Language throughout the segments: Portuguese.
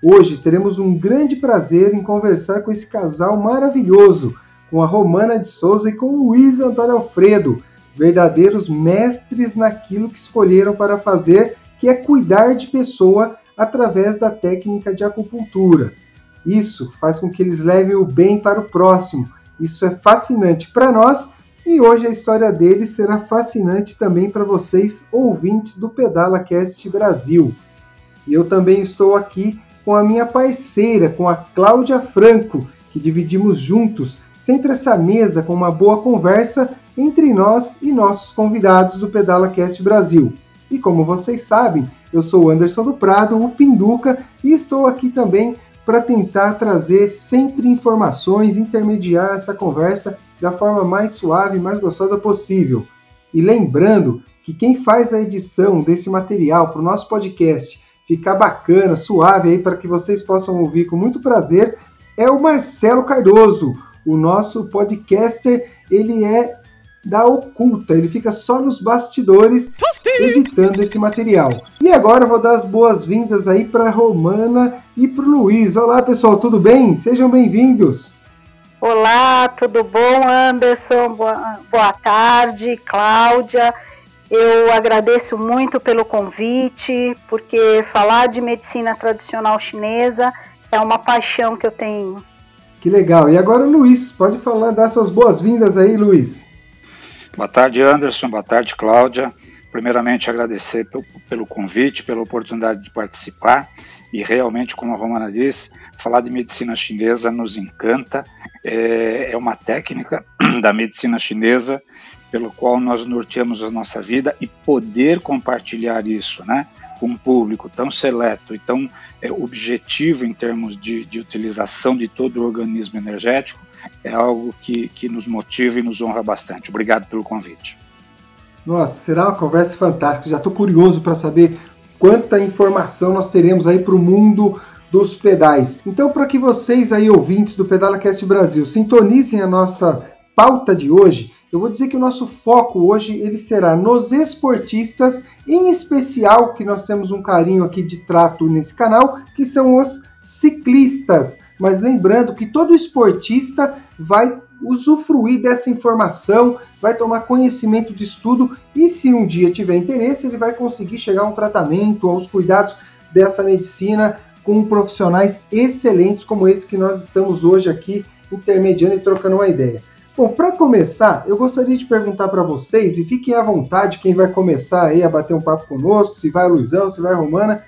Hoje teremos um grande prazer em conversar com esse casal maravilhoso, com a Romana de Souza e com o Luiz Antônio Alfredo, verdadeiros mestres naquilo que escolheram para fazer, que é cuidar de pessoa através da técnica de acupuntura. Isso faz com que eles levem o bem para o próximo. Isso é fascinante para nós e hoje a história deles será fascinante também para vocês, ouvintes do Pedala Cast Brasil. E eu também estou aqui com a minha parceira, com a Cláudia Franco, que dividimos juntos sempre essa mesa com uma boa conversa entre nós e nossos convidados do Pedala Cast Brasil. E como vocês sabem, eu sou o Anderson do Prado, o Pinduca, e estou aqui também para tentar trazer sempre informações, intermediar essa conversa da forma mais suave e mais gostosa possível. E lembrando que quem faz a edição desse material para o nosso podcast ficar bacana, suave aí para que vocês possam ouvir com muito prazer, é o Marcelo Cardoso, o nosso podcaster. Ele é da oculta, ele fica só nos bastidores editando esse material. E agora eu vou dar as boas-vindas aí para Romana e para o Luiz. Olá pessoal, tudo bem? Sejam bem-vindos. Olá, tudo bom, Anderson? Boa, boa tarde, Cláudia. Eu agradeço muito pelo convite, porque falar de medicina tradicional chinesa é uma paixão que eu tenho. Que legal. E agora o Luiz, pode falar, dar suas boas-vindas aí, Luiz. Boa tarde, Anderson. Boa tarde, Cláudia. Primeiramente, agradecer pelo convite, pela oportunidade de participar. E realmente, como a Romana disse, falar de medicina chinesa nos encanta. É, é uma técnica da medicina chinesa pelo qual nós norteamos a nossa vida e poder compartilhar isso, né, com um público tão seleto e tão é, objetivo em termos de, de, utilização de todo o organismo energético é algo que, que nos motiva e nos honra bastante. Obrigado pelo convite. Nossa, será uma conversa fantástica. Já estou curioso para saber quanta informação nós teremos aí para o mundo dos pedais. Então, para que vocês aí, ouvintes do PedalaCast Brasil, sintonizem a nossa pauta de hoje, eu vou dizer que o nosso foco hoje ele será nos esportistas, em especial que nós temos um carinho aqui de trato nesse canal, que são os ciclistas. Mas lembrando que todo esportista vai usufruir dessa informação, vai tomar conhecimento de estudo e se um dia tiver interesse, ele vai conseguir chegar a um tratamento, aos cuidados dessa medicina com profissionais excelentes como esse que nós estamos hoje aqui intermediando e trocando uma ideia. Bom, para começar, eu gostaria de perguntar para vocês, e fiquem à vontade quem vai começar aí a bater um papo conosco, se vai Luizão, se vai Romana,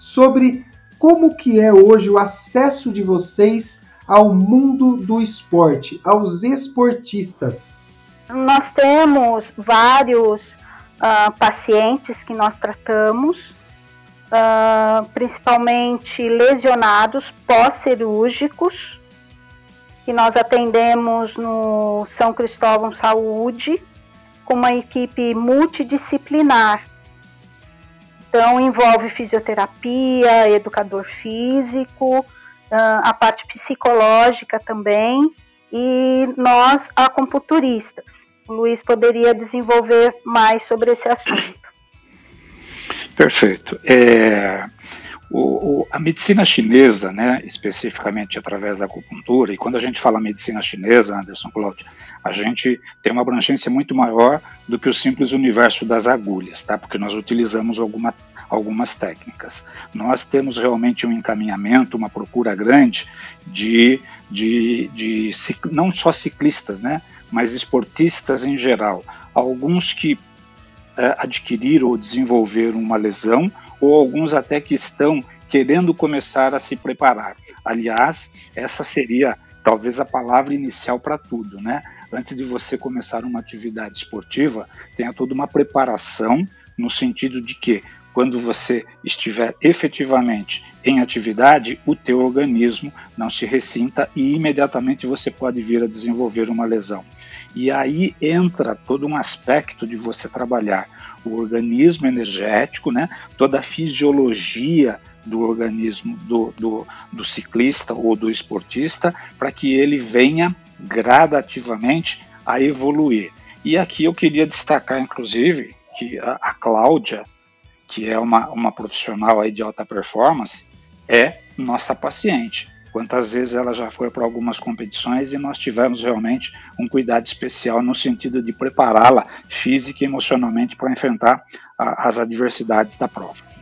sobre como que é hoje o acesso de vocês ao mundo do esporte, aos esportistas. Nós temos vários uh, pacientes que nós tratamos, uh, principalmente lesionados pós-cirúrgicos, que nós atendemos no São Cristóvão Saúde, com uma equipe multidisciplinar. Então, envolve fisioterapia, educador físico, a parte psicológica também, e nós, acupunturistas. O Luiz poderia desenvolver mais sobre esse assunto. Perfeito. É, o, o, a medicina chinesa, né, especificamente através da acupuntura, e quando a gente fala medicina chinesa, Anderson Cláudio, a gente tem uma abrangência muito maior do que o simples universo das agulhas, tá? porque nós utilizamos alguma, algumas técnicas. Nós temos realmente um encaminhamento, uma procura grande de, de, de não só ciclistas, né, mas esportistas em geral. Alguns que é, adquiriram ou desenvolveram uma lesão ou alguns até que estão querendo começar a se preparar. Aliás, essa seria talvez a palavra inicial para tudo, né? Antes de você começar uma atividade esportiva, tenha toda uma preparação no sentido de que quando você estiver efetivamente em atividade, o teu organismo não se ressinta e imediatamente você pode vir a desenvolver uma lesão. E aí entra todo um aspecto de você trabalhar o organismo energético, né, toda a fisiologia do organismo do, do, do ciclista ou do esportista, para que ele venha gradativamente a evoluir. E aqui eu queria destacar, inclusive, que a, a Cláudia, que é uma, uma profissional aí de alta performance, é nossa paciente. Quantas vezes ela já foi para algumas competições e nós tivemos realmente um cuidado especial no sentido de prepará-la física e emocionalmente para enfrentar a, as adversidades da prova.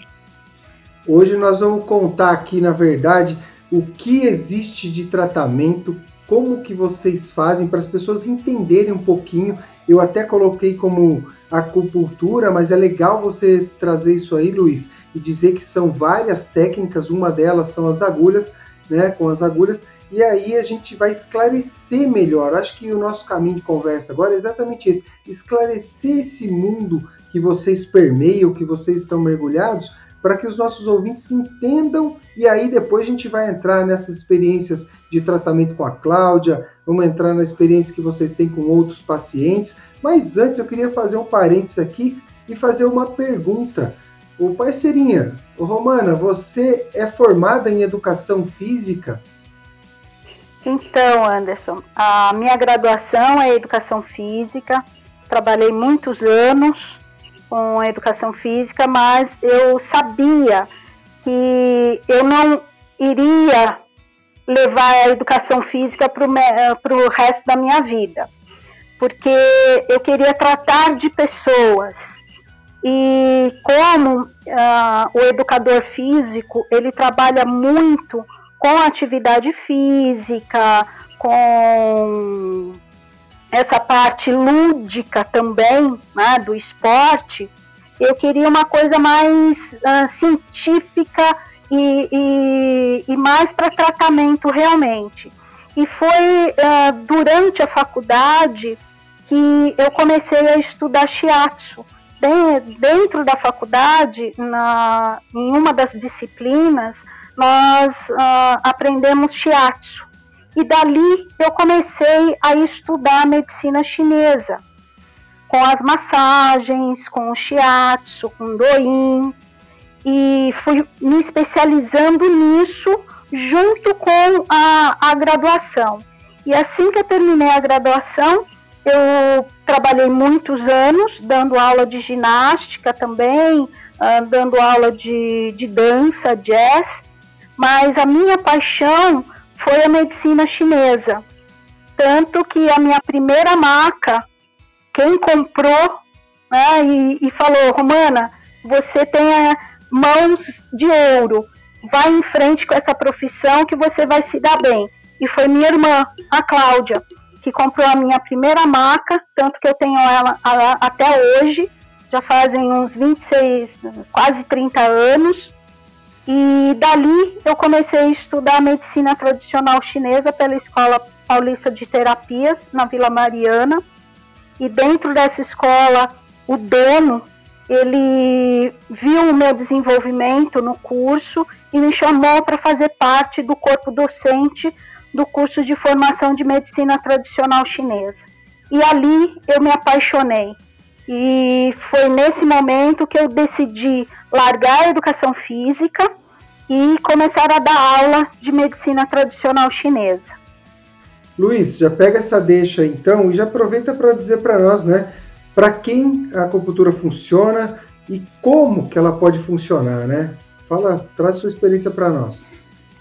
Hoje nós vamos contar aqui, na verdade, o que existe de tratamento, como que vocês fazem para as pessoas entenderem um pouquinho. Eu até coloquei como acupuntura, mas é legal você trazer isso aí, Luiz, e dizer que são várias técnicas, uma delas são as agulhas, né, com as agulhas, e aí a gente vai esclarecer melhor. Acho que o nosso caminho de conversa agora é exatamente esse: esclarecer esse mundo que vocês permeiam, que vocês estão mergulhados, para que os nossos ouvintes entendam e aí depois a gente vai entrar nessas experiências de tratamento com a Cláudia, vamos entrar na experiência que vocês têm com outros pacientes. Mas antes eu queria fazer um parênteses aqui e fazer uma pergunta. O parceirinha, o Romana, você é formada em educação física? Então, Anderson, a minha graduação é educação física. Trabalhei muitos anos com educação física, mas eu sabia que eu não iria levar a educação física para o resto da minha vida, porque eu queria tratar de pessoas e como uh, o educador físico ele trabalha muito com atividade física, com essa parte lúdica também né, do esporte, eu queria uma coisa mais uh, científica e, e, e mais para tratamento realmente. E foi uh, durante a faculdade que eu comecei a estudar shiatsu dentro da faculdade, na, em uma das disciplinas, nós uh, aprendemos shiatsu. E dali eu comecei a estudar medicina chinesa, com as massagens, com o shiatsu, com o doin, e fui me especializando nisso junto com a, a graduação. E assim que eu terminei a graduação, eu trabalhei muitos anos dando aula de ginástica também, uh, dando aula de, de dança, jazz, mas a minha paixão foi a medicina chinesa. Tanto que a minha primeira maca, quem comprou né, e, e falou, Romana, você tem mãos de ouro, vai em frente com essa profissão que você vai se dar bem. E foi minha irmã, a Cláudia que comprou a minha primeira maca, tanto que eu tenho ela até hoje, já fazem uns 26, quase 30 anos. E dali eu comecei a estudar medicina tradicional chinesa pela Escola Paulista de Terapias, na Vila Mariana. E dentro dessa escola, o dono, ele viu o meu desenvolvimento no curso e me chamou para fazer parte do corpo docente do curso de formação de medicina tradicional chinesa. E ali eu me apaixonei. E foi nesse momento que eu decidi largar a educação física e começar a dar aula de medicina tradicional chinesa. Luiz, já pega essa deixa então e já aproveita para dizer para nós, né, para quem a acupuntura funciona e como que ela pode funcionar, né? Fala, traz sua experiência para nós.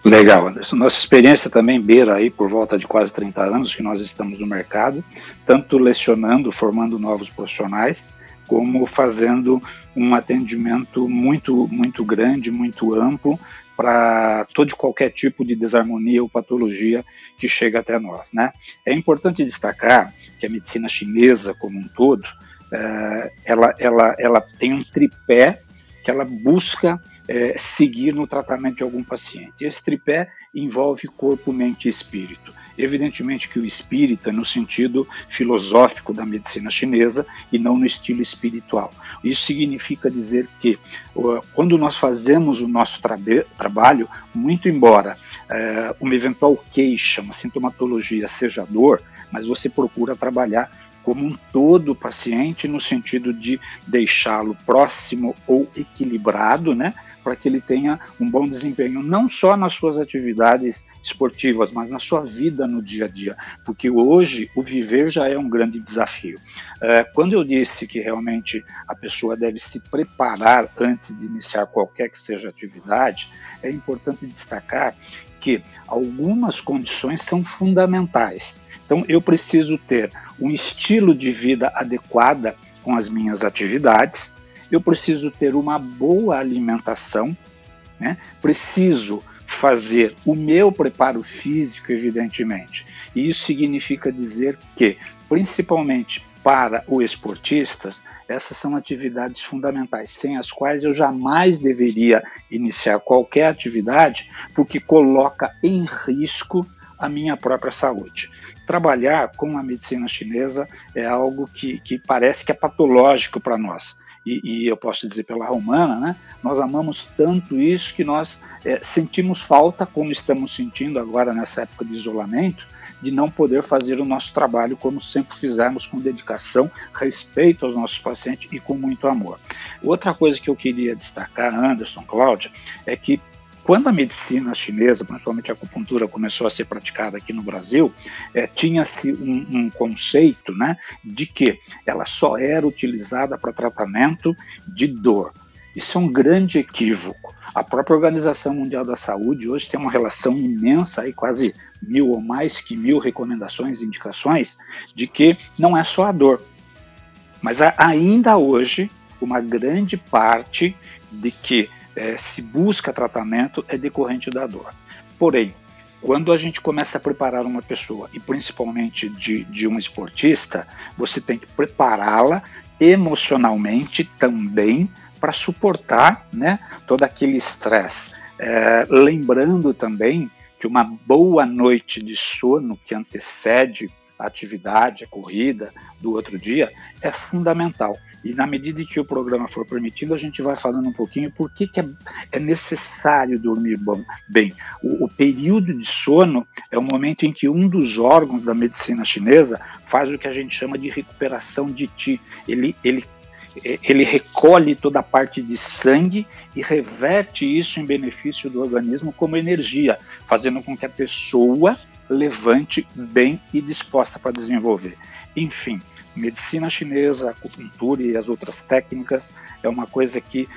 Legal, Anderson. Nossa experiência também beira aí por volta de quase 30 anos que nós estamos no mercado, tanto lecionando, formando novos profissionais, como fazendo um atendimento muito, muito grande, muito amplo para todo qualquer tipo de desarmonia ou patologia que chega até nós. Né? É importante destacar que a medicina chinesa como um todo, é, ela, ela, ela tem um tripé que ela busca é, seguir no tratamento de algum paciente. Esse tripé envolve corpo, mente e espírito. Evidentemente que o espírita, no sentido filosófico da medicina chinesa e não no estilo espiritual. Isso significa dizer que quando nós fazemos o nosso tra trabalho, muito embora é, uma eventual queixa, uma sintomatologia seja dor, mas você procura trabalhar como um todo o paciente no sentido de deixá-lo próximo ou equilibrado, né? Para que ele tenha um bom desempenho, não só nas suas atividades esportivas, mas na sua vida no dia a dia, porque hoje o viver já é um grande desafio. É, quando eu disse que realmente a pessoa deve se preparar antes de iniciar qualquer que seja atividade, é importante destacar que algumas condições são fundamentais. Então, eu preciso ter um estilo de vida adequada com as minhas atividades, eu preciso ter uma boa alimentação, né? preciso fazer o meu preparo físico, evidentemente. E isso significa dizer que, principalmente para o esportista, essas são atividades fundamentais, sem as quais eu jamais deveria iniciar qualquer atividade, porque coloca em risco a minha própria saúde. Trabalhar com a medicina chinesa é algo que, que parece que é patológico para nós e, e, eu posso dizer pela romana, né, nós amamos tanto isso que nós é, sentimos falta, como estamos sentindo agora nessa época de isolamento, de não poder fazer o nosso trabalho como sempre fizemos, com dedicação, respeito aos nossos pacientes e com muito amor. Outra coisa que eu queria destacar, Anderson, Cláudia, é que quando a medicina chinesa, principalmente a acupuntura, começou a ser praticada aqui no Brasil, é, tinha-se um, um, conceito né, de que ela só era utilizada para tratamento de dor. Isso é um grande equívoco. A própria Organização Mundial da Saúde hoje tem uma relação imensa, aí, quase mil ou mais que mil recomendações e indicações, de que não é só a dor. Mas ainda hoje, uma grande parte de que é, se busca tratamento é decorrente da dor. Porém, quando a gente começa a preparar uma pessoa, e principalmente de, de um esportista, você tem que prepará-la emocionalmente também para suportar né, todo aquele estresse. É, lembrando também que uma boa noite de sono que antecede a atividade, a corrida do outro dia, é fundamental. E na medida que o programa for permitindo, a gente vai falando um pouquinho por que, que é, é necessário dormir bom, bem. O, o, período de sono é o momento em que um dos órgãos da medicina chinesa faz o que a gente chama de recuperação de ti. Ele, ele, ele recolhe toda a parte de sangue e reverte isso em benefício do organismo como energia, fazendo com que a pessoa levante bem e disposta para desenvolver. Enfim, medicina chinesa, acupuntura e as outras técnicas é uma coisa que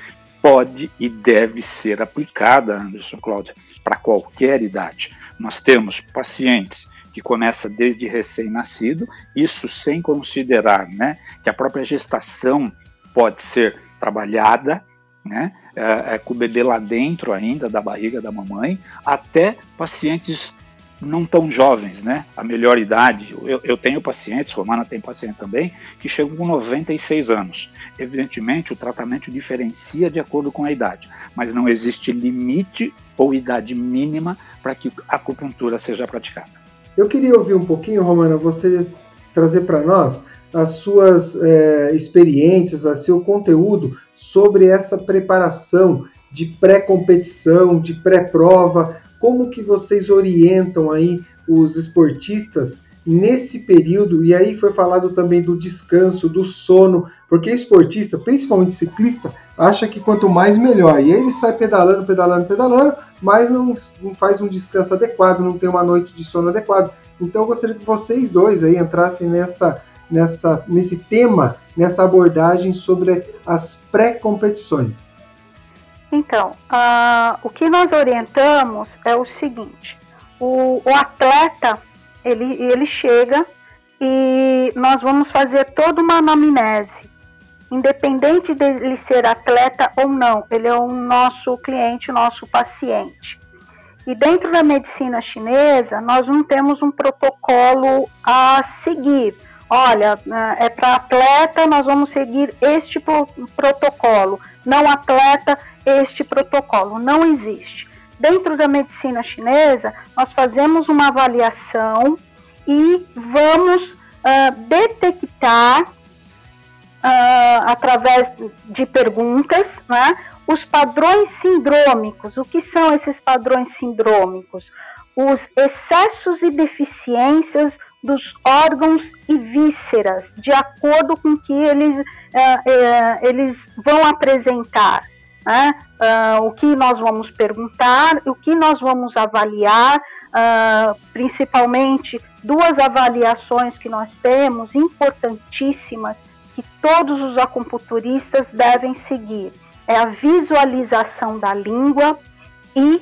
pode e deve ser aplicada, Anderson Cláudia, para qualquer idade. Nós temos pacientes que começa desde recém-nascido, isso sem considerar né, que a própria gestação pode ser trabalhada, né, é, é, com o bebê lá dentro ainda da barriga da mamãe, até pacientes não tão jovens, né? A melhor idade. Eu, eu tenho pacientes, Romana tem paciente também, que chegam com 96 anos. Evidentemente, o tratamento diferencia de acordo com a idade, mas não existe limite ou idade mínima para que a acupuntura seja praticada. Eu queria ouvir um pouquinho, Romana, você trazer para nós as suas é, experiências, o seu conteúdo sobre essa preparação de pré-competição, de pré-prova, como que vocês orientam aí os esportistas nesse período? E aí foi falado também do descanso, do sono, porque esportista, principalmente ciclista, acha que quanto mais melhor. E aí ele sai pedalando, pedalando, pedalando, mas não, não faz um descanso adequado, não tem uma noite de sono adequado. Então eu gostaria que vocês dois aí entrassem nessa, nessa, nesse tema, nessa abordagem sobre as pré-competições. Então, o que nós orientamos é o seguinte: o, o atleta ele, ele chega e nós vamos fazer toda uma anamnese, independente dele ser atleta ou não, ele é o nosso cliente, nosso paciente. E dentro da medicina chinesa, nós não temos um protocolo a seguir. Olha, é para atleta, nós vamos seguir este protocolo. Não atleta, este protocolo. Não existe. dentro da medicina chinesa, nós fazemos uma avaliação e vamos uh, detectar, uh, através de perguntas, né, os padrões sindrômicos. O que são esses padrões sindrômicos? Os excessos e deficiências dos órgãos e vísceras, de acordo com que eles, uh, uh, eles vão apresentar. Né? Uh, o que nós vamos perguntar, o que nós vamos avaliar, principalmente duas avaliações que nós temos importantíssimas que todos os acupunturistas devem seguir. É a visualização da língua e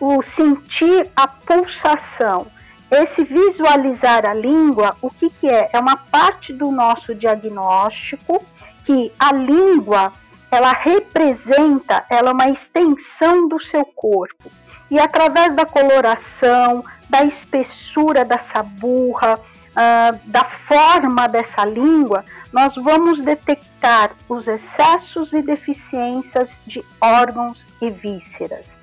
o sentir a pulsação. Esse visualizar a língua, o que, que é? É uma parte do nosso diagnóstico que a língua ela representa, ela é uma extensão do seu corpo. E através da coloração, da espessura da saburra, uh, da forma dessa língua, nós vamos detectar os excessos e deficiências de órgãos e vísceras.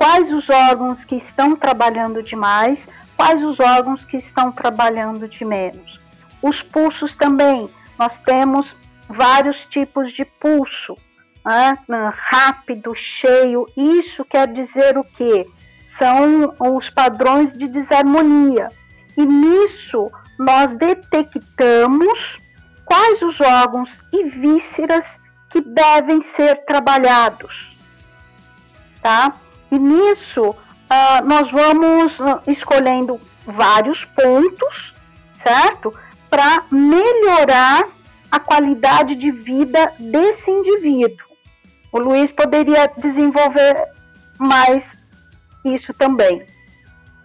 Quais os órgãos que estão trabalhando demais, quais os órgãos que estão trabalhando de menos. Os pulsos também, nós temos vários tipos de pulso, né? rápido, cheio. Isso quer dizer o quê? São os padrões de desarmonia. E nisso nós detectamos quais os órgãos e vísceras que devem ser trabalhados. Tá? E nisso uh, nós vamos uh, escolhendo vários pontos, certo? Para melhorar a qualidade de vida desse indivíduo. O Luiz poderia desenvolver mais isso também.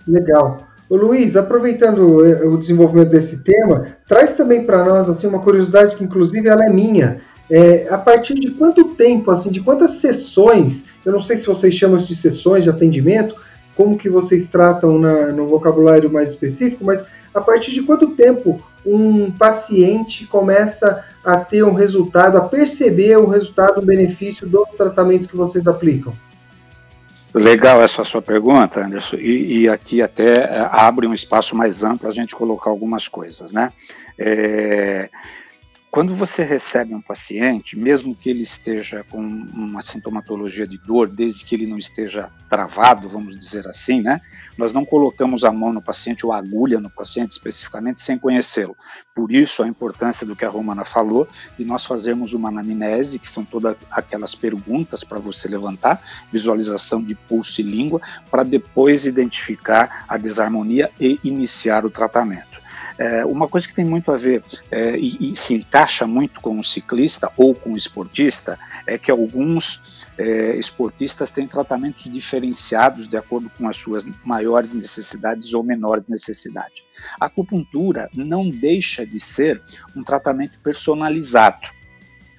Legal. O Luiz, aproveitando eh, o desenvolvimento desse tema, traz também para nós assim uma curiosidade que inclusive ela é minha. É, a partir de quanto tempo, assim, de quantas sessões, eu não sei se vocês chamam de sessões de atendimento, como que vocês tratam na, no vocabulário mais específico, mas a partir de quanto tempo um paciente começa a ter um resultado, a perceber o resultado, o benefício dos tratamentos que vocês aplicam? Legal essa sua pergunta, Anderson, e, e aqui até é, abre um espaço mais amplo a gente colocar algumas coisas, né? É, quando você recebe um paciente, mesmo que ele esteja com uma sintomatologia de dor, desde que ele não esteja travado, vamos dizer assim, né? Nós não colocamos a mão no paciente ou a agulha no paciente especificamente sem conhecê-lo. Por isso a importância do que a Romana falou, de nós fazermos uma anamnese, que são todas aquelas perguntas para você levantar, visualização de pulso e língua, para depois identificar a desarmonia e iniciar o tratamento. É, uma coisa que tem muito a ver é, e, e, se encaixa muito com o ciclista ou com o esportista é que alguns é, esportistas têm tratamentos diferenciados de acordo com as suas maiores necessidades ou menores necessidades. A acupuntura não deixa de ser um tratamento personalizado.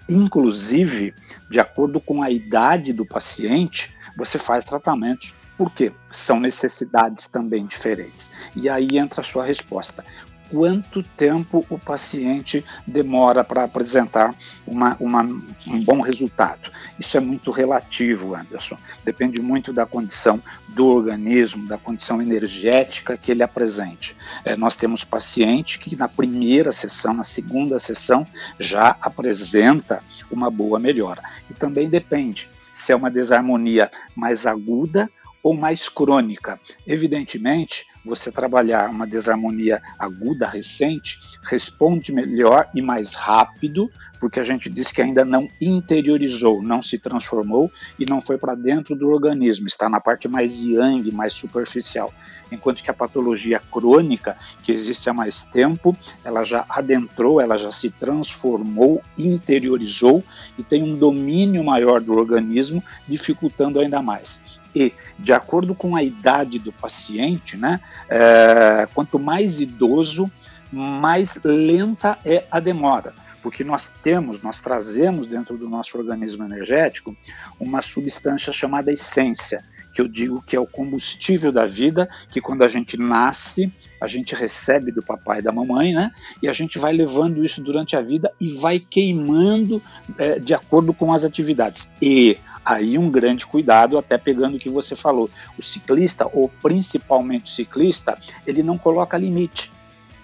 Inclusive, de acordo com a idade do paciente, você faz tratamentos por quê? São necessidades também diferentes. E aí entra a sua resposta quanto tempo o paciente demora para apresentar uma, uma, um bom resultado. Isso é muito relativo, Anderson. Depende muito da condição do organismo, da condição energética que ele apresente. É, nós temos paciente que na primeira sessão, na segunda sessão, já apresenta uma boa melhora. E também depende se é uma desarmonia mais aguda ou mais crônica. Evidentemente, você trabalhar uma desarmonia aguda recente responde melhor e mais rápido, porque a gente diz que ainda não interiorizou, não se transformou e não foi para dentro do organismo, está na parte mais yang, mais superficial. Enquanto que a patologia crônica, que existe há mais tempo, ela já adentrou, ela já se transformou, interiorizou e tem um domínio maior do organismo, dificultando ainda mais e, de acordo com a idade do paciente, né, é, quanto mais idoso, mais lenta é a demora. Porque nós temos, nós trazemos dentro do nosso organismo energético uma substância chamada essência, que eu digo que é o combustível da vida, que quando a gente nasce, a gente recebe do papai e da mamãe, né? E a gente vai levando isso durante a vida e vai queimando é, de acordo com as atividades. E aí um grande cuidado, até pegando o que você falou, o ciclista, ou principalmente o ciclista, ele não coloca limite.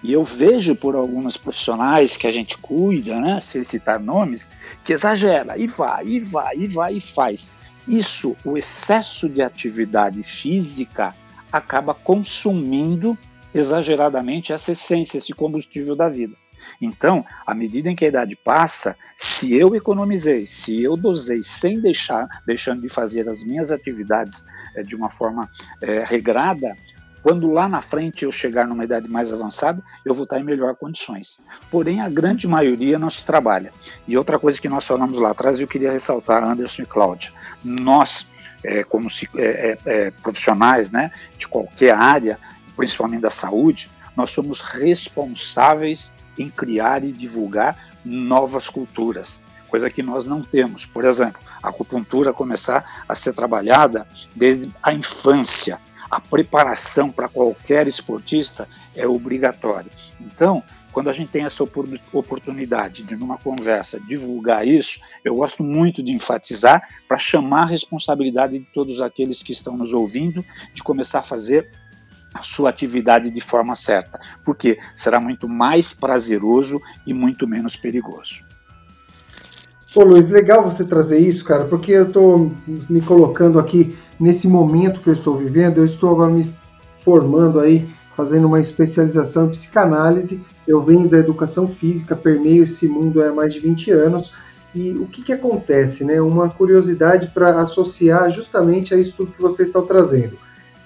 E eu vejo por alguns profissionais que a gente cuida, né, sem citar nomes, que exagera, e vai, e vai, e vai, e faz. Isso, o excesso de atividade física, acaba consumindo exageradamente essa essência, esse combustível da vida. Então, à medida em que a idade passa, se eu economizei, se eu dosei sem deixar, deixando de fazer as minhas atividades é, de uma forma é, regrada, quando lá na frente eu chegar numa idade mais avançada, eu vou estar em melhor condições. Porém, a grande maioria não se trabalha. E outra coisa que nós falamos lá atrás, eu queria ressaltar, Anderson e Cláudia, nós, é, como é, é, profissionais né, de qualquer área, principalmente da saúde, nós somos responsáveis em criar e divulgar novas culturas, coisa que nós não temos. Por exemplo, a acupuntura começar a ser trabalhada desde a infância a preparação para qualquer esportista é obrigatória. Então, quando a gente tem essa oportunidade de, numa conversa, divulgar isso, eu gosto muito de enfatizar para chamar a responsabilidade de todos aqueles que estão nos ouvindo de começar a fazer a sua atividade de forma certa, porque será muito mais prazeroso e muito menos perigoso. Pô, Luiz, legal você trazer isso, cara, porque eu estou me colocando aqui nesse momento que eu estou vivendo, eu estou agora me formando aí, fazendo uma especialização em psicanálise. Eu venho da educação física, permeio esse mundo há mais de 20 anos. E o que, que acontece? Né? Uma curiosidade para associar justamente a isso tudo que vocês estão trazendo.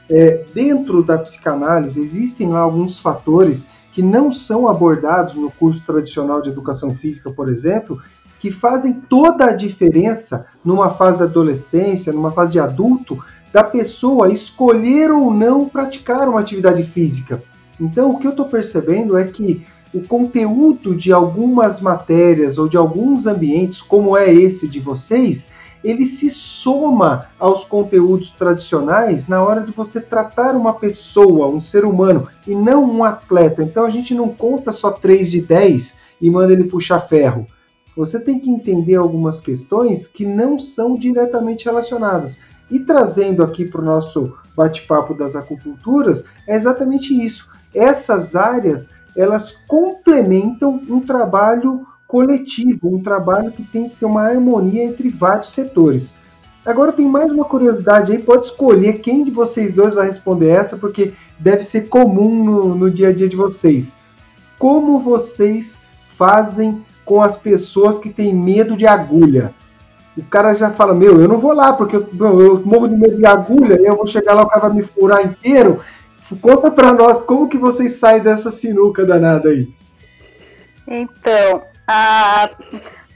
É, dentro da psicanálise, existem lá alguns fatores que não são abordados no curso tradicional de educação física, por exemplo, que fazem toda a diferença numa fase de adolescência, numa fase de adulto, da pessoa escolher ou não praticar uma atividade física. Então, o que eu estou percebendo é que o conteúdo de algumas matérias ou de alguns ambientes, como é esse de vocês, ele se soma aos conteúdos tradicionais na hora de você tratar uma pessoa, um ser humano, e não um atleta. Então a gente não conta só 3 de 10 e manda ele puxar ferro você tem que entender algumas questões que não são diretamente relacionadas. E trazendo aqui para o nosso bate-papo das acupunturas, é exatamente isso. Essas áreas, elas complementam um trabalho coletivo, um trabalho que tem que ter uma harmonia entre vários setores. Agora tem mais uma curiosidade aí, pode escolher quem de vocês dois vai responder essa, porque deve ser comum no, no dia a dia de vocês. Como vocês fazem com as pessoas que têm medo de agulha. O cara já fala, meu, eu não vou lá, porque eu, eu morro de medo de agulha, eu vou chegar lá, o cara vai me furar inteiro. Conta para nós como que vocês saem dessa sinuca danada aí. Então, a,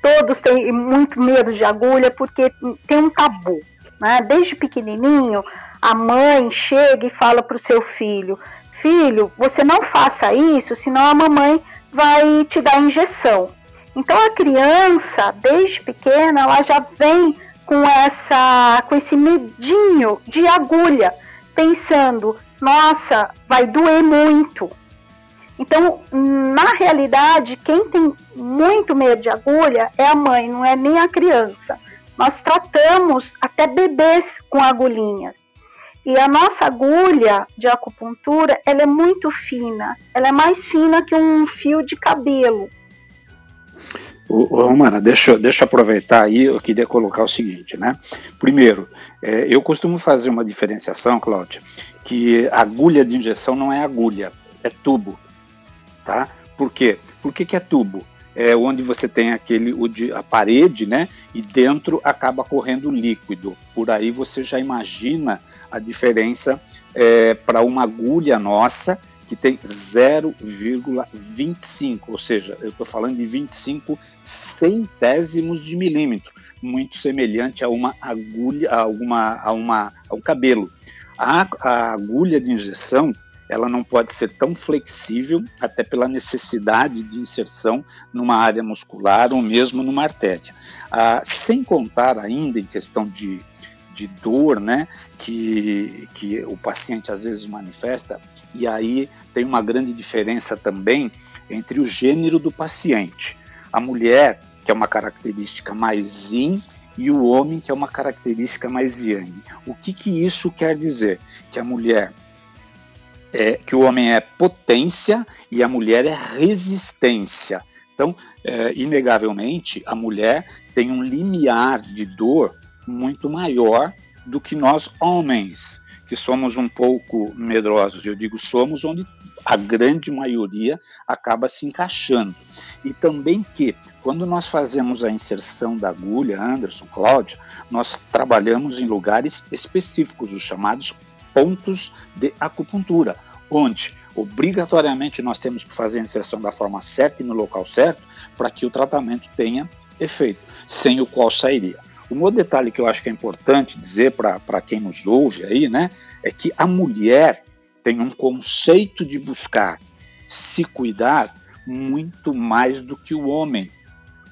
todos têm muito medo de agulha porque tem um tabu. Né? Desde pequenininho, a mãe chega e fala para o seu filho: Filho, você não faça isso, senão a mamãe vai te dar injeção. Então a criança, desde pequena, ela já vem com essa com esse medinho de agulha, pensando, nossa, vai doer muito. Então, na realidade, quem tem muito medo de agulha é a mãe, não é nem a criança. Nós tratamos até bebês com agulhinhas. E a nossa agulha de acupuntura, ela é muito fina. Ela é mais fina que um fio de cabelo. Romana, deixa, deixa eu aproveitar aí, eu queria colocar o seguinte, né? Primeiro, é, eu costumo fazer uma diferenciação, Cláudia, que agulha de injeção não é agulha, é tubo, tá? Por quê? Por que, que é tubo? É onde você tem aquele, de, a parede, né? E dentro acaba correndo líquido. Por aí você já imagina a diferença é, para uma agulha nossa que tem 0,25, ou seja, eu estou falando de 25 centésimos de milímetro, muito semelhante a uma agulha, a, uma, a, uma, a um cabelo. A, a agulha de injeção ela não pode ser tão flexível, até pela necessidade de inserção numa área muscular ou mesmo numa artéria. Ah, sem contar ainda em questão de de dor, né, que, que o paciente às vezes manifesta, e aí tem uma grande diferença também entre o gênero do paciente. A mulher, que é uma característica mais yin, e o homem, que é uma característica mais yang. O que, que isso quer dizer? Que a mulher é, que o homem é potência e a mulher é resistência. Então, é, inegavelmente, a mulher tem um limiar de dor muito maior do que nós homens, que somos um pouco medrosos. Eu digo somos onde a grande maioria acaba se encaixando. E também que, quando nós fazemos a inserção da agulha, Anderson, Cláudia, nós trabalhamos em lugares específicos, os chamados pontos de acupuntura, onde obrigatoriamente nós temos que fazer a inserção da forma certa e no local certo para que o tratamento tenha efeito, sem o qual sairia. Um outro detalhe que eu acho que é importante dizer para quem nos ouve aí, né, é que a mulher tem um conceito de buscar se cuidar muito mais do que o homem.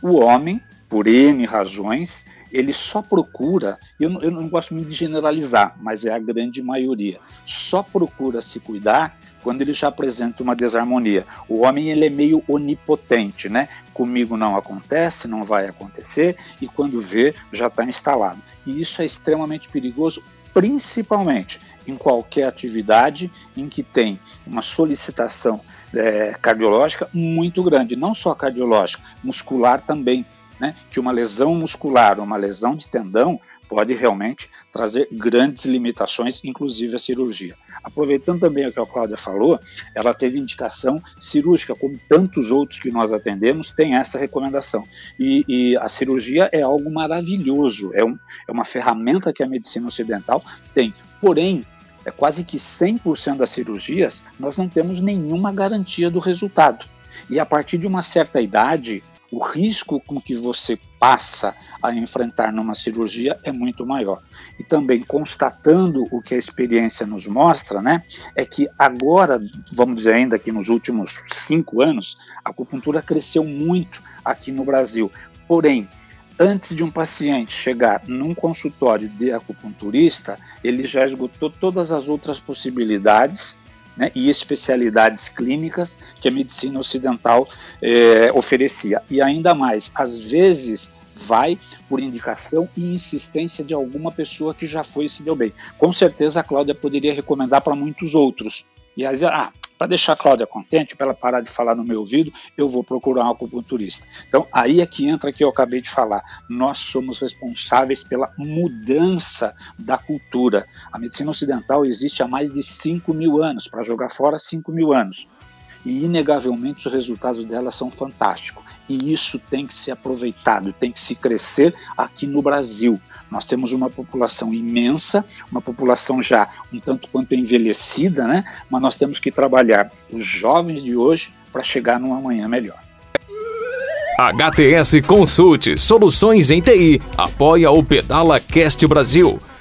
O homem, por N razões, ele só procura, eu não, eu não gosto muito de generalizar, mas é a grande maioria, só procura se cuidar quando ele já apresenta uma desarmonia. O homem ele é meio onipotente, né? Comigo não acontece, não vai acontecer, e quando vê, já está instalado. E isso é extremamente perigoso, principalmente em qualquer atividade em que tem uma solicitação é, cardiológica muito grande, não só cardiológica, muscular também né, que uma lesão muscular, uma lesão de tendão, pode realmente trazer grandes limitações, inclusive a cirurgia. Aproveitando também o que a Cláudia falou, ela teve indicação cirúrgica, como tantos outros que nós atendemos, tem essa recomendação. E, e a cirurgia é algo maravilhoso, é, um, é uma ferramenta que a medicina ocidental tem. Porém, é quase que 100% das cirurgias nós não temos nenhuma garantia do resultado. E a partir de uma certa idade, o risco com que você passa a enfrentar numa cirurgia é muito maior. E também constatando o que a experiência nos mostra, né, é que agora, vamos dizer ainda que nos últimos cinco anos, a acupuntura cresceu muito aqui no Brasil. Porém, antes de um paciente chegar num consultório de acupunturista, ele já esgotou todas as outras possibilidades né, e especialidades clínicas que a medicina ocidental é, oferecia. E ainda mais, às vezes vai por indicação e insistência de alguma pessoa que já foi e se deu bem. Com certeza a Cláudia poderia recomendar para muitos outros. E aí, ah, para deixar a Cláudia contente, para ela parar de falar no meu ouvido, eu vou procurar um acupunturista. Então, aí é que entra que eu acabei de falar. Nós somos responsáveis pela mudança da cultura. A medicina ocidental existe há mais de 5 mil anos, para jogar fora 5 mil anos e inegavelmente os resultados dela são fantásticos. E isso tem que ser aproveitado, tem que se crescer aqui no Brasil. Nós temos uma população imensa, uma população já um tanto quanto envelhecida, né? mas nós temos que trabalhar os jovens de hoje para chegar num amanhã melhor. HTS Consulte Soluções em TI apoia o Pedala Cast Brasil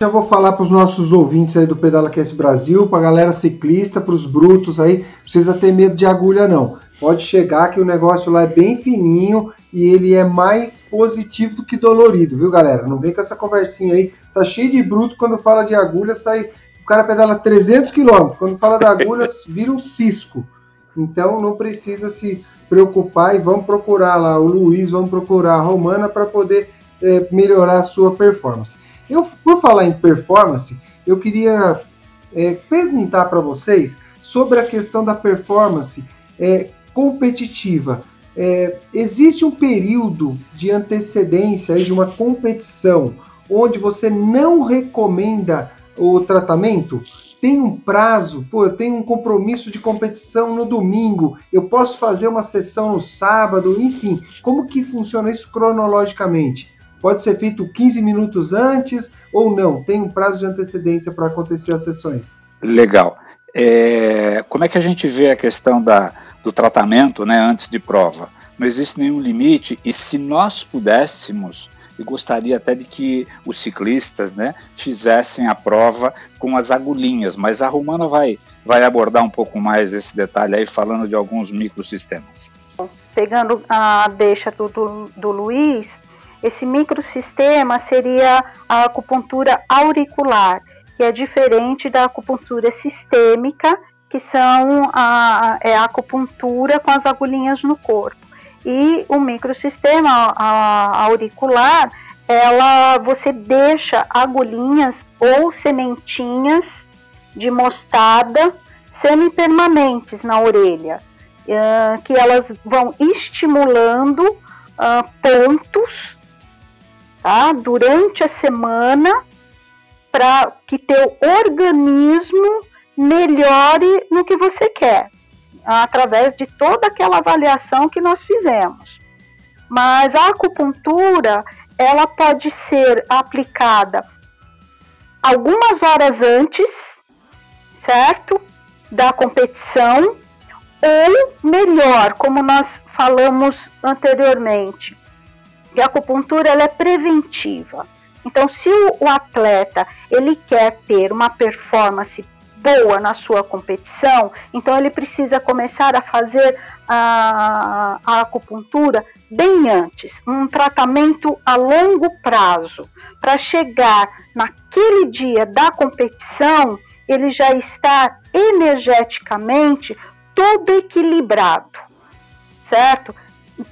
já vou falar para os nossos ouvintes aí do Pedala Cast Brasil, para a galera ciclista, para os brutos aí, precisa ter medo de agulha não. Pode chegar que o negócio lá é bem fininho e ele é mais positivo do que dolorido, viu galera? Não vem com essa conversinha aí, tá cheio de bruto quando fala de agulha, sai o cara pedala 300 km, quando fala da agulha vira um cisco. Então não precisa se preocupar e vamos procurar lá o Luiz, vamos procurar a Romana para poder é, melhorar a sua performance. Eu, por falar em performance, eu queria é, perguntar para vocês sobre a questão da performance é, competitiva. É, existe um período de antecedência de uma competição onde você não recomenda o tratamento? Tem um prazo? Pô, eu tenho um compromisso de competição no domingo. Eu posso fazer uma sessão no sábado? Enfim, como que funciona isso cronologicamente? Pode ser feito 15 minutos antes ou não? Tem um prazo de antecedência para acontecer as sessões? Legal. É, como é que a gente vê a questão da, do tratamento né, antes de prova? Não existe nenhum limite e se nós pudéssemos, eu gostaria até de que os ciclistas né, fizessem a prova com as agulhinhas, mas a Romana vai, vai abordar um pouco mais esse detalhe aí, falando de alguns microsistemas. Pegando a deixa do, do, do Luiz, esse microsistema seria a acupuntura auricular, que é diferente da acupuntura sistêmica, que são a, é a acupuntura com as agulhinhas no corpo. E o microsistema auricular, ela você deixa agulhinhas ou sementinhas de mostarda semipermanentes na orelha, que elas vão estimulando pontos tá? durante a semana para que teu organismo melhore no que você quer, através de toda aquela avaliação que nós fizemos. Mas a acupuntura, ela pode ser aplicada algumas horas antes, certo? Da competição, ou melhor, como nós falamos anteriormente, que a acupuntura ela é preventiva. Então, se o, o atleta ele quer ter uma performance boa na sua competição, então ele precisa começar a fazer a, a, acupuntura bem antes, um tratamento a longo prazo, para chegar naquele dia da competição, ele já está energeticamente todo equilibrado, certo?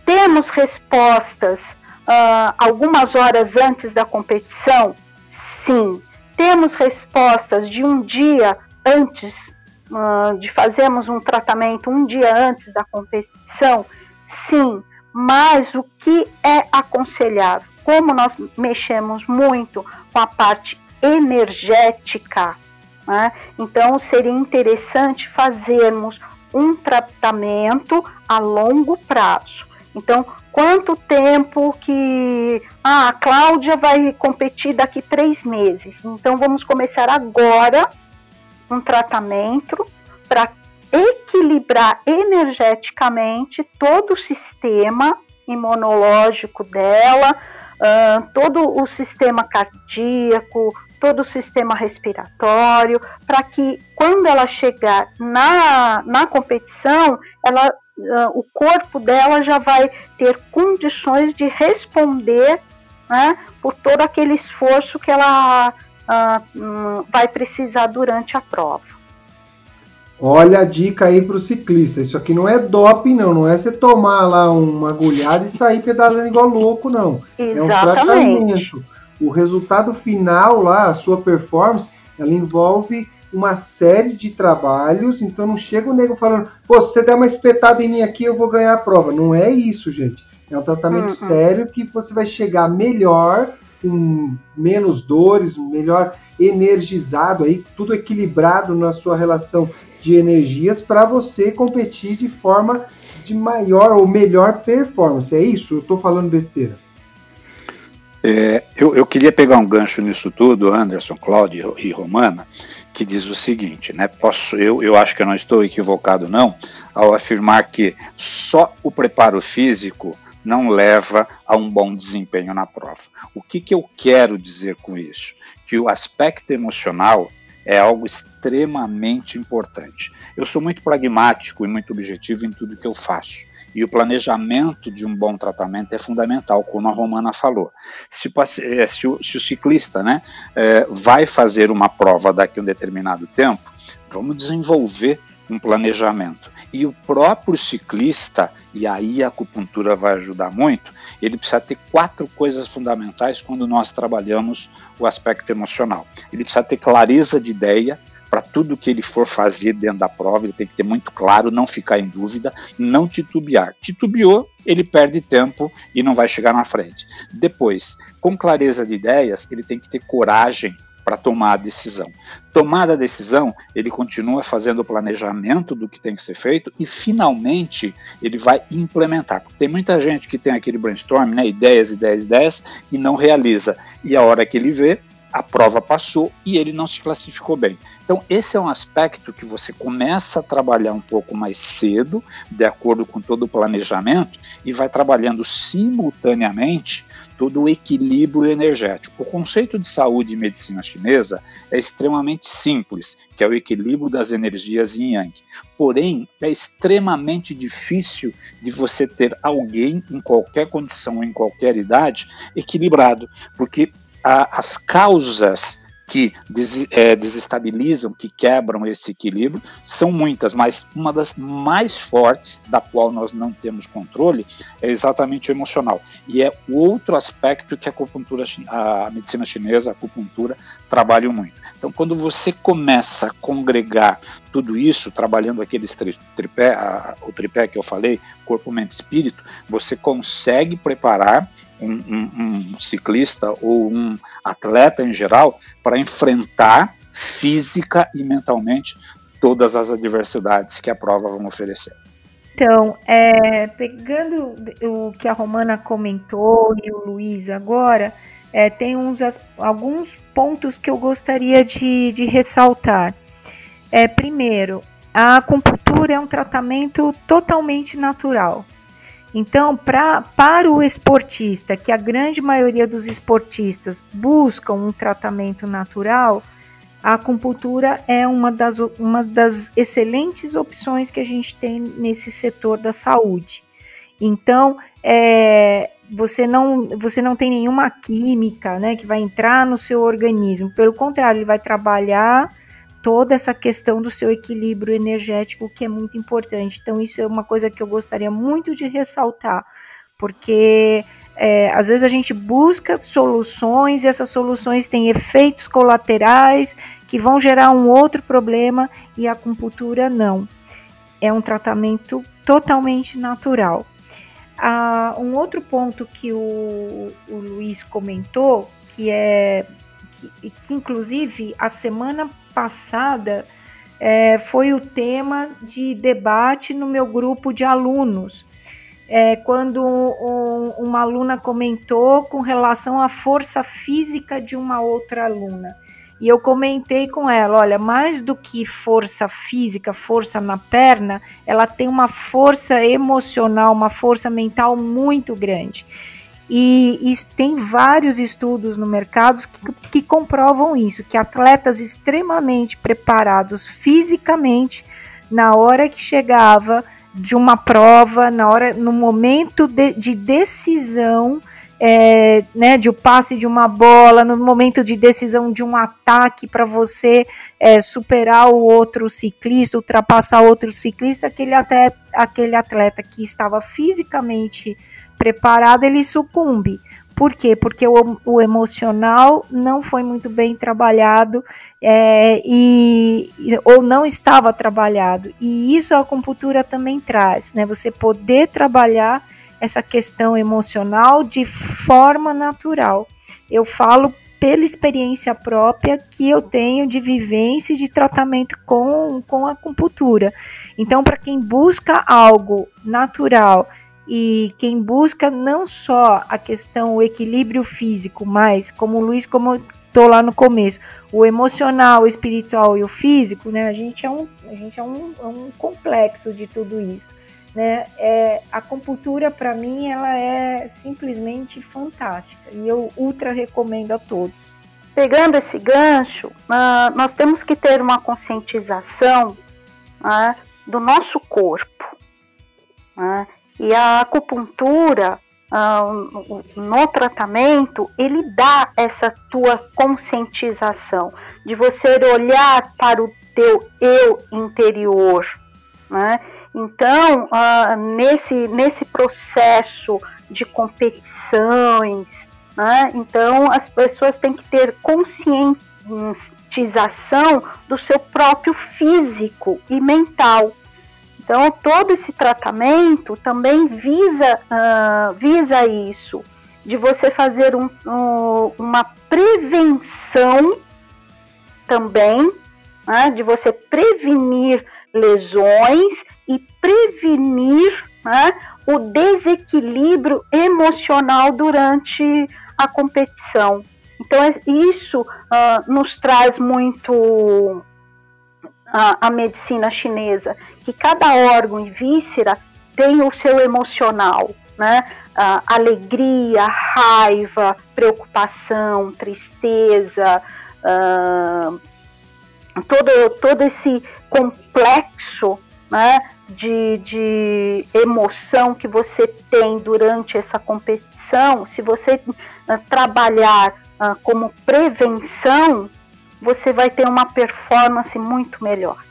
Temos respostas uh, algumas horas antes da competição? Sim. Temos respostas de um dia antes uh, de fazermos um tratamento, um dia antes da competição? Sim. Mas o que é aconselhável? Como nós mexemos muito com a parte energética, né? então seria interessante fazermos um tratamento a longo prazo. Então, quanto tempo que ah, a Cláudia vai competir daqui três meses. Então vamos começar agora um tratamento para equilibrar energeticamente todo o sistema imunológico dela, uh, todo o sistema cardíaco, todo o sistema respiratório, para que quando ela chegar na, na competição, ela o corpo dela já vai ter condições de responder né, por todo aquele esforço que ela uh, vai precisar durante a prova. Olha a dica aí para o ciclista. Isso aqui não é doping, não. Não é você tomar lá uma agulhada e sair pedalando igual louco, não. Exatamente. É um tratamento. O resultado final lá, a sua performance, ela envolve uma série de trabalhos, então não chega o nego falando, pô, se você der uma espetada em mim aqui, eu vou ganhar a prova. Não é isso, gente. É um tratamento uhum. sério que você vai chegar melhor, com menos dores, melhor energizado aí, tudo equilibrado na sua relação de energias para você competir de forma de maior ou melhor performance. É isso? Eu estou falando besteira. É, eu, eu, queria pegar um gancho nisso tudo, Anderson, Cláudio e Romana, que diz o seguinte, né? Posso, eu, eu acho que eu não estou equivocado não, ao afirmar que só o preparo físico não leva a um bom desempenho na prova. O que, que eu quero dizer com isso? Que o aspecto emocional é algo extremamente importante. Eu sou muito pragmático e muito objetivo em tudo que eu faço. E o planejamento de um bom tratamento é fundamental, como a Romana falou. Se, eh, se, o, se o, ciclista né, é, vai fazer uma prova daqui a um determinado tempo, vamos desenvolver um planejamento. E o próprio ciclista, e aí a acupuntura vai ajudar muito, ele precisa ter quatro coisas fundamentais quando nós trabalhamos o aspecto emocional. Ele precisa ter clareza de ideia, para tudo que ele for fazer dentro da prova, ele tem que ter muito claro, não ficar em dúvida, não titubear. Titubeou, ele perde tempo e não vai chegar na frente. Depois, com clareza de ideias, ele tem que ter coragem para tomar a decisão. Tomada a decisão, ele continua fazendo o planejamento do que tem que ser feito e finalmente ele vai implementar. Tem muita gente que tem aquele brainstorm, né, ideias, ideias, ideias e não realiza. E a hora que ele vê, a prova passou e ele não se classificou bem. Então, esse é um aspecto que você começa a trabalhar um pouco mais cedo, de acordo com todo o planejamento, e vai trabalhando simultaneamente todo o equilíbrio energético. O conceito de saúde e medicina chinesa é extremamente simples, que é o equilíbrio das energias yin yang. Porém, é extremamente difícil de você ter alguém em qualquer condição, em qualquer idade, equilibrado, porque a, as causas que des, é, desestabilizam, que quebram esse equilíbrio, são muitas, mas uma das mais fortes, da qual nós não temos controle, é exatamente o emocional. E é outro aspecto que a acupuntura, a medicina chinesa, a acupuntura, trabalham muito. Então, quando você começa a congregar tudo isso, trabalhando aqueles tripé, a, o tripé que eu falei, corpo, mente, espírito, você consegue preparar um, um, um ciclista ou um atleta em geral para enfrentar física e mentalmente todas as adversidades que a prova vai oferecer. Então, é, pegando o que a Romana comentou e o Luiz agora, é, tem uns, alguns pontos que eu gostaria de, de ressaltar. É, primeiro, a acupuntura é um tratamento totalmente natural. Então, pra, para o esportista, que a grande maioria dos esportistas buscam um tratamento natural, a acupuntura é uma das, uma das excelentes opções que a gente tem nesse setor da saúde. Então, é, você, não, você não tem nenhuma química né, que vai entrar no seu organismo, pelo contrário, ele vai trabalhar toda essa questão do seu equilíbrio energético, que é muito importante. Então, isso é uma coisa que eu gostaria muito de ressaltar, porque é, às vezes a gente busca soluções e essas soluções têm efeitos colaterais que vão gerar um outro problema e a acupuntura não. É um tratamento totalmente natural. Ah, um outro ponto que o, o Luiz comentou, que é que, que inclusive a semana passada é, foi o tema de debate no meu grupo de alunos. É, quando um, uma aluna comentou com relação à força física de uma outra aluna. E eu comentei com ela: olha, mais do que força física, força na perna, ela tem uma força emocional, uma força mental muito grande. E, e tem vários estudos no mercado que, que comprovam isso, que atletas extremamente preparados fisicamente, na hora que chegava de uma prova, na hora, no momento de, de decisão, é, né, de o passe de uma bola, no momento de decisão de um ataque para você é, superar o outro ciclista, ultrapassar outro ciclista, aquele atleta, aquele atleta que estava fisicamente preparado, ele sucumbe. Por quê? Porque o, o emocional não foi muito bem trabalhado é, e, ou não estava trabalhado. E isso a acupuntura também traz, né? Você poder trabalhar essa questão emocional de forma natural. Eu falo pela experiência própria que eu tenho de vivência e de tratamento com, com a acupuntura. Então, para quem busca algo natural e quem busca não só a questão, o equilíbrio físico, mas como o Luiz comentou lá no começo, o emocional, o espiritual e o físico, né? A gente é um, a gente é um, é um complexo de tudo isso. Né? É, a acupuntura para mim ela é simplesmente fantástica e eu ultra recomendo a todos. Pegando esse gancho, uh, nós temos que ter uma conscientização uh, do nosso corpo. Uh, e a acupuntura, uh, no tratamento, ele dá essa tua conscientização de você olhar para o teu eu interior, né? Então, uh, nesse, nesse processo de competições, né? então as pessoas têm que ter conscientização do seu próprio físico e mental. Então, todo esse tratamento também visa, uh, visa isso, de você fazer um, um, uma prevenção também, né, de você prevenir lesões e prevenir né, o desequilíbrio emocional durante a competição. Então, é, isso uh, nos traz muito a, a, medicina chinesa, que cada órgão e víscera tem o seu emocional, né? Alegria, raiva, preocupação, tristeza, uh, todo, todo esse complexo né, de, de emoção que você tem durante essa competição, se você uh, trabalhar uh, como prevenção, você vai ter uma performance muito melhor.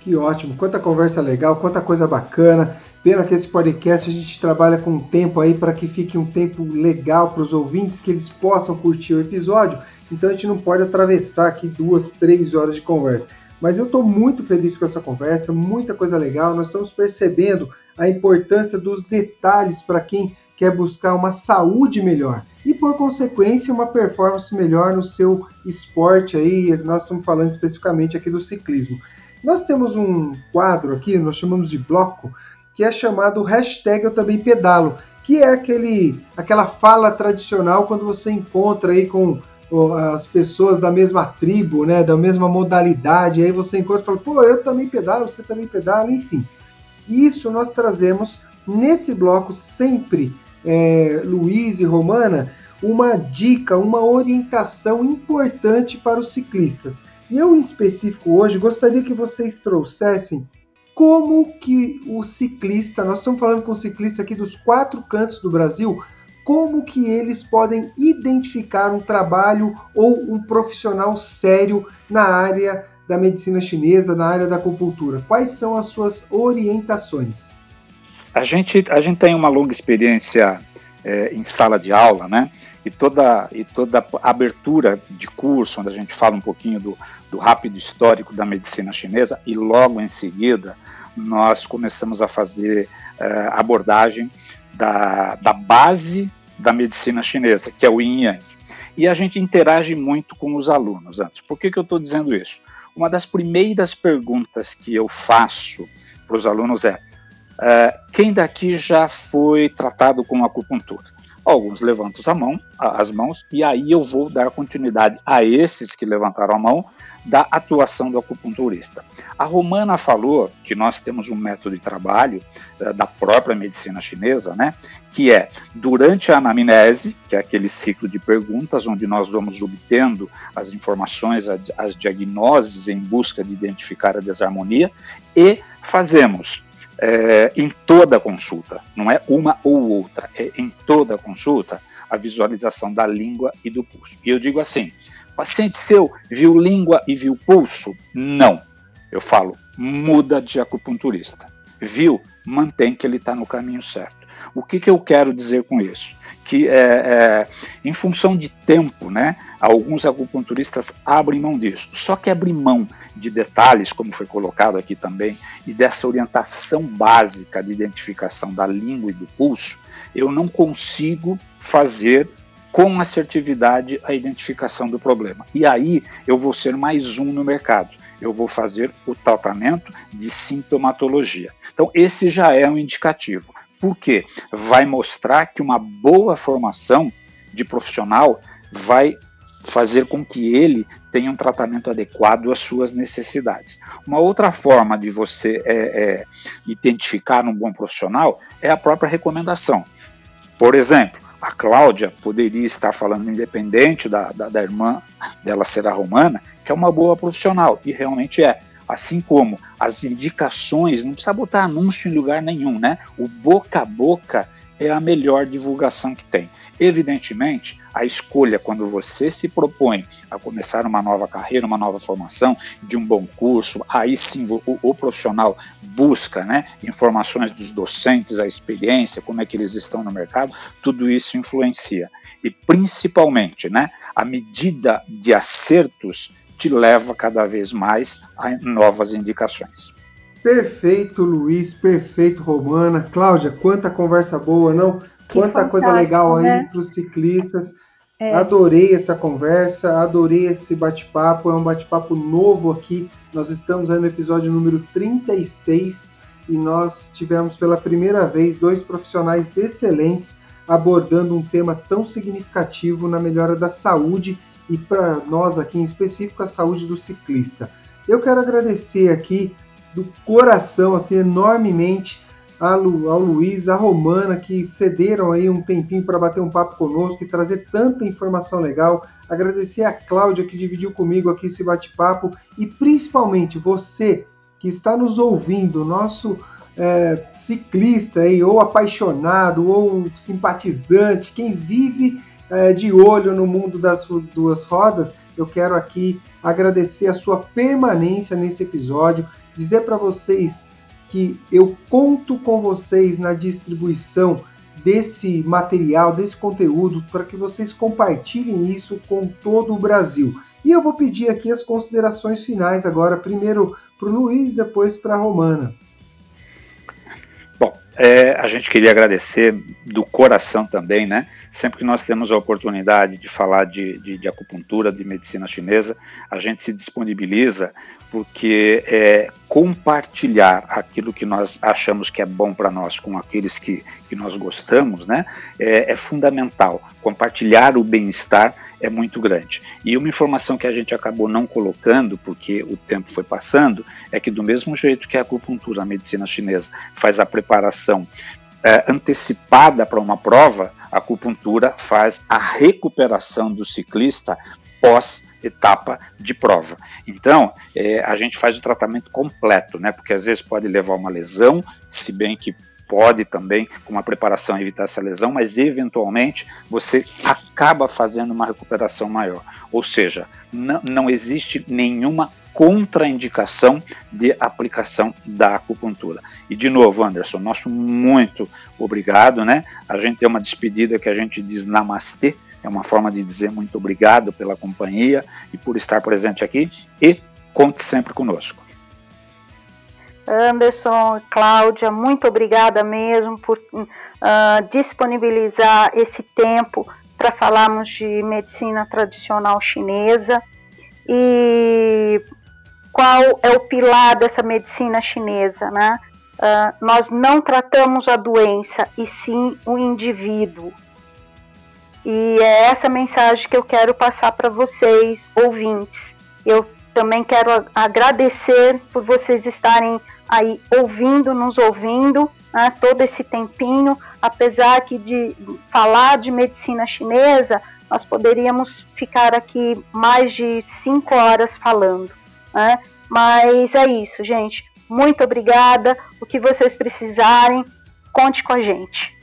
Que ótimo, quanta conversa legal, quanta coisa bacana. Pena que esse podcast a gente trabalha com tempo aí para que fique um tempo legal para os ouvintes, que eles possam curtir o episódio. Então a gente não pode atravessar aqui duas, três horas de conversa. Mas eu estou muito feliz com essa conversa, muita coisa legal. Nós estamos percebendo a importância dos detalhes para quem quer buscar uma saúde melhor e, por consequência, uma performance melhor no seu esporte aí. Nós estamos falando especificamente aqui do ciclismo. Nós temos um quadro aqui, nós chamamos de bloco, que é chamado hashtag Eu Também Pedalo, que é aquele, aquela fala tradicional quando você encontra aí com as pessoas da mesma tribo, né, da mesma modalidade, aí você encontra e fala, pô, eu também pedalo, você também pedala, enfim. Isso nós trazemos nesse bloco sempre, é, Luiz e Romana, uma dica, uma orientação importante para os ciclistas. E eu, em específico, hoje, gostaria que vocês trouxessem como que o ciclista, nós estamos falando com o ciclista aqui dos quatro cantos do Brasil, como que eles podem identificar um trabalho ou um profissional sério na área da medicina chinesa, na área da acupuntura? Quais são as suas orientações? A gente, a gente tem uma longa experiência é, em sala de aula, né? E toda, e toda abertura de curso, onde a gente fala um pouquinho do, do rápido histórico da medicina chinesa, e logo em seguida nós começamos a fazer é, abordagem da, da base da medicina chinesa, que é o Yin Yang. E a gente interage muito com os alunos antes. Por que, que eu estou dizendo isso? Uma das primeiras perguntas que eu faço para os alunos é: uh, quem daqui já foi tratado com acupuntura? Alguns levantam a mão, as mãos, e aí eu vou dar continuidade a esses que levantaram a mão da atuação do acupunturista. A Romana falou que nós temos um método de trabalho uh, da própria medicina chinesa, né, que é durante a anamnese, que é aquele ciclo de perguntas onde nós vamos obtendo as informações, as, diagnoses em busca de identificar a desarmonia, e fazemos é, em toda consulta, não é uma ou outra, é em toda consulta a visualização da língua e do pulso. E eu digo assim: paciente seu viu língua e viu pulso? Não. Eu falo, muda de acupunturista. Viu? Mantém que ele está no caminho certo. O que, que eu quero dizer com isso? Que é, é, em função de tempo, né, alguns acupunturistas abrem mão disso. Só que abrir mão de detalhes, como foi colocado aqui também, e dessa orientação básica de identificação da língua e do pulso, eu não consigo fazer com assertividade a identificação do problema. E aí eu vou ser mais um no mercado. Eu vou fazer o tratamento de sintomatologia. Então, esse já é um indicativo. Por quê? Vai mostrar que uma boa formação de profissional vai fazer com que ele tenha um tratamento adequado às suas necessidades. Uma outra forma de você é, é, identificar um bom profissional é a própria recomendação. Por exemplo, a Cláudia poderia estar falando, independente da, da, da irmã dela ser a romana, que é uma boa profissional, e realmente é. Assim como as indicações, não precisa botar anúncio em lugar nenhum, né? O boca a boca é a melhor divulgação que tem. Evidentemente, a escolha quando você se propõe a começar uma nova carreira, uma nova formação, de um bom curso, aí sim o, o profissional busca né, informações dos docentes, a experiência, como é que eles estão no mercado, tudo isso influencia. E principalmente, né, a medida de acertos te leva cada vez mais a novas indicações. Perfeito, Luiz, perfeito, Romana. Cláudia, quanta conversa boa, não? Que Quanta coisa legal aí né? para os ciclistas. É. Adorei essa conversa, adorei esse bate-papo. É um bate-papo novo aqui. Nós estamos aí no episódio número 36 e nós tivemos pela primeira vez dois profissionais excelentes abordando um tema tão significativo na melhora da saúde e para nós aqui em específico a saúde do ciclista. Eu quero agradecer aqui do coração, assim, enormemente ao Luiz, a Romana, que cederam aí um tempinho para bater um papo conosco e trazer tanta informação legal. Agradecer a Cláudia que dividiu comigo aqui esse bate-papo e principalmente você que está nos ouvindo, nosso é, ciclista aí, ou apaixonado, ou simpatizante, quem vive é, de olho no mundo das duas rodas, eu quero aqui agradecer a sua permanência nesse episódio, dizer para vocês que eu conto com vocês na distribuição desse material, desse conteúdo, para que vocês compartilhem isso com todo o Brasil. E eu vou pedir aqui as considerações finais agora, primeiro para o Luiz, depois para a Romana. É, a gente queria agradecer do coração também, né? Sempre que nós temos a oportunidade de falar de, de, de acupuntura, de medicina chinesa, a gente se disponibiliza porque é, compartilhar aquilo que nós achamos que é bom para nós com aqueles que, que nós gostamos, né? É, é fundamental. Compartilhar o bem-estar é muito grande. E uma informação que a gente acabou não colocando, porque o tempo foi passando, é que do mesmo jeito que a acupuntura, a medicina chinesa, faz a preparação é, antecipada para uma prova, a acupuntura faz a recuperação do ciclista pós etapa de prova. Então, é, a gente faz o tratamento completo, né? Porque às vezes pode levar uma lesão, se bem que pode também, com uma preparação, evitar essa lesão, mas eventualmente você acaba fazendo uma recuperação maior. Ou seja, não, existe nenhuma contraindicação de aplicação da acupuntura. E de novo, Anderson, nosso muito obrigado, né? A gente tem uma despedida que a gente diz namastê, é uma forma de dizer muito obrigado pela companhia e por estar presente aqui e conte sempre conosco. Anderson, Cláudia, muito obrigada mesmo por uh, disponibilizar esse tempo para falarmos de medicina tradicional chinesa e qual é o pilar dessa medicina chinesa, né? Uh, nós não tratamos a doença e sim o indivíduo. E é essa mensagem que eu quero passar para vocês, ouvintes. Eu também quero agradecer por vocês estarem aí ouvindo, nos ouvindo, né, todo esse tempinho, apesar que de falar de medicina chinesa, nós poderíamos ficar aqui mais de cinco horas falando. Né? Mas é isso, gente. Muito obrigada. O que vocês precisarem, conte com a gente.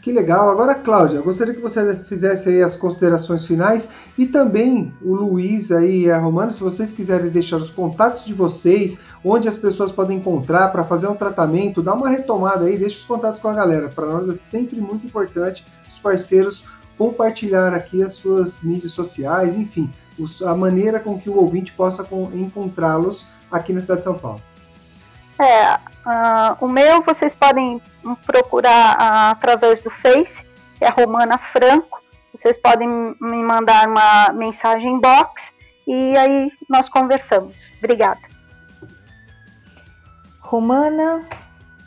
Que legal. Agora, Cláudia, gostaria que você fizesse aí as considerações finais e também o Luiz aí e a Romana, se vocês quiserem deixar os contatos de vocês, onde as pessoas podem encontrar para fazer um tratamento, dá uma retomada aí, deixa os contatos com a galera. Para nós é sempre muito importante os parceiros compartilhar aqui as suas mídias sociais, enfim, a maneira com que o ouvinte possa encontrá-los aqui na cidade de São Paulo. É, uh, o meu vocês podem procurar uh, através do Face, é Romana Franco. Vocês podem me mandar uma mensagem inbox e aí nós conversamos. Obrigada. Romana,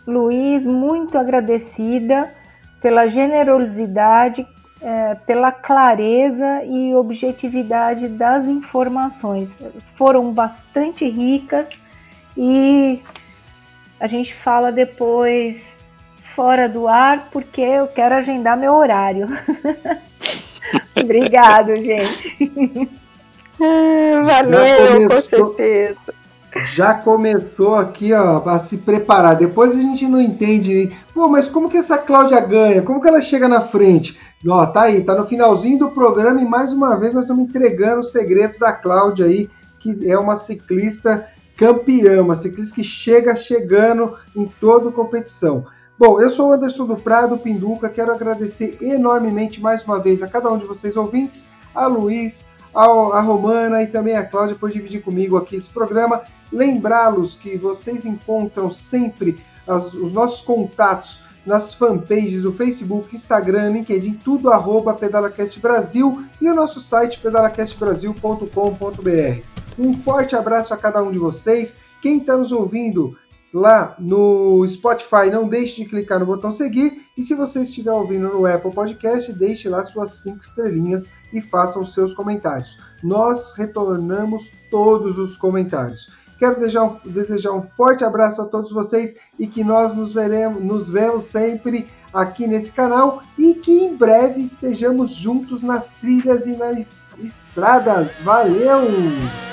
Luiz, muito agradecida pela generosidade, é, pela clareza e objetividade das informações. Foram bastante ricas e a gente fala depois fora do ar, porque eu quero agendar meu horário. Obrigado, gente. Valeu, com certeza. Já começou aqui ó, a se preparar. Depois a gente não entende. Pô, mas como que essa Cláudia ganha? Como que ela chega na frente? Ó, tá aí, tá no finalzinho do programa e mais uma vez nós estamos entregando os segredos da Cláudia aí, que é uma ciclista campeã, uma ciclista que chega chegando em toda competição. Bom, eu sou o Anderson do Prado Pinduca, quero agradecer enormemente mais uma vez a cada um de vocês ouvintes, a Luiz, a, a Romana e também a Cláudia por dividir comigo aqui esse programa. Lembrá-los que vocês encontram sempre as, os nossos contatos nas fanpages do Facebook, Instagram, LinkedIn, tudo arroba PedalaCast Brasil e o nosso site pedalacastbrasil.com.br. Um forte abraço a cada um de vocês. Quem está nos ouvindo lá no Spotify, não deixe de clicar no botão seguir. E se você estiver ouvindo no Apple Podcast, deixe lá suas cinco estrelinhas e faça os seus comentários. Nós retornamos todos os comentários. Quero desejar um, forte abraço a todos vocês e que nós nos, veremos, nos vemos sempre aqui nesse canal e que em breve estejamos juntos nas trilhas e nas estradas. Valeu!